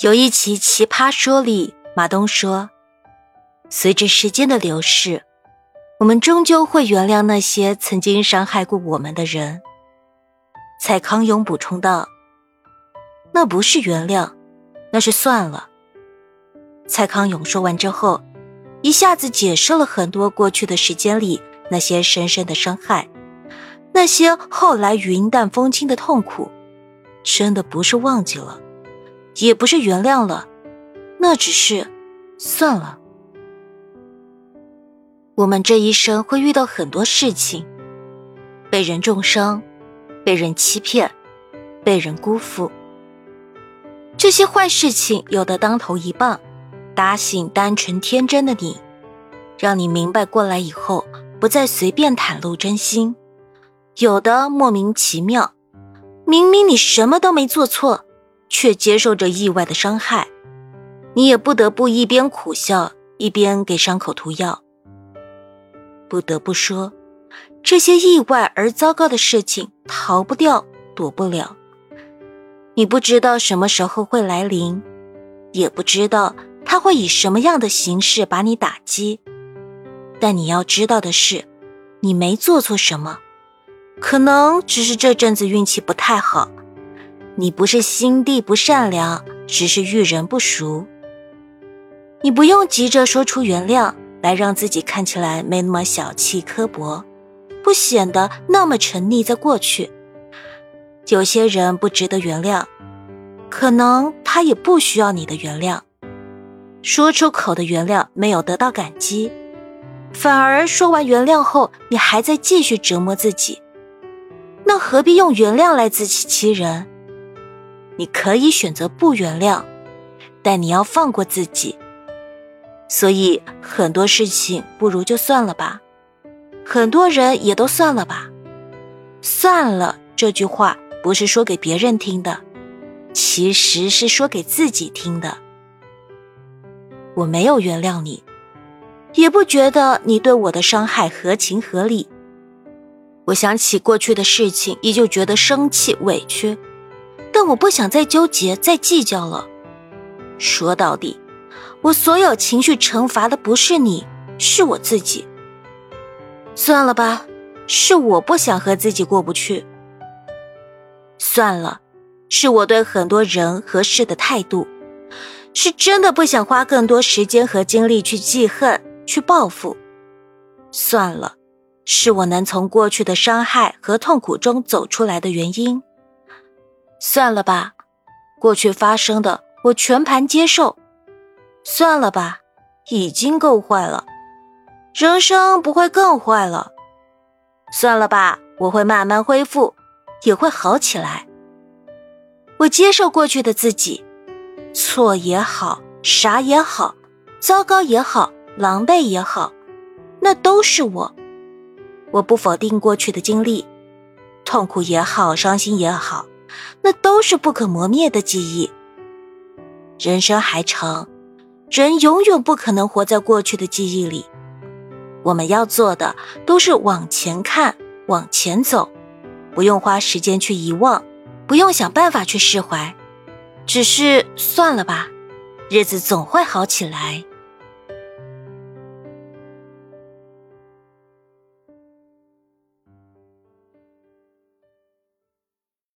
有一期《奇葩说》里，马东说：“随着时间的流逝，我们终究会原谅那些曾经伤害过我们的人。”蔡康永补充道：“那不是原谅，那是算了。”蔡康永说完之后，一下子解释了很多过去的时间里那些深深的伤害，那些后来云淡风轻的痛苦，真的不是忘记了。也不是原谅了，那只是算了。我们这一生会遇到很多事情，被人重伤，被人欺骗，被人辜负。这些坏事情有的当头一棒，打醒单纯天真的你，让你明白过来以后不再随便袒露真心；有的莫名其妙，明明你什么都没做错。却接受着意外的伤害，你也不得不一边苦笑，一边给伤口涂药。不得不说，这些意外而糟糕的事情逃不掉，躲不了。你不知道什么时候会来临，也不知道他会以什么样的形式把你打击。但你要知道的是，你没做错什么，可能只是这阵子运气不太好。你不是心地不善良，只是遇人不熟。你不用急着说出原谅来，让自己看起来没那么小气刻薄，不显得那么沉溺在过去。有些人不值得原谅，可能他也不需要你的原谅。说出口的原谅没有得到感激，反而说完原谅后，你还在继续折磨自己，那何必用原谅来自欺欺人？你可以选择不原谅，但你要放过自己。所以很多事情不如就算了吧，很多人也都算了吧。算了这句话不是说给别人听的，其实是说给自己听的。我没有原谅你，也不觉得你对我的伤害合情合理。我想起过去的事情，依旧觉得生气委屈。但我不想再纠结、再计较了。说到底，我所有情绪惩罚的不是你，是我自己。算了吧，是我不想和自己过不去。算了，是我对很多人和事的态度，是真的不想花更多时间和精力去记恨、去报复。算了，是我能从过去的伤害和痛苦中走出来的原因。算了吧，过去发生的我全盘接受。算了吧，已经够坏了，人生不会更坏了。算了吧，我会慢慢恢复，也会好起来。我接受过去的自己，错也好，傻也好，糟糕也好，狼狈也好，那都是我。我不否定过去的经历，痛苦也好，伤心也好。那都是不可磨灭的记忆。人生还长，人永远不可能活在过去的记忆里。我们要做的都是往前看，往前走，不用花时间去遗忘，不用想办法去释怀，只是算了吧，日子总会好起来。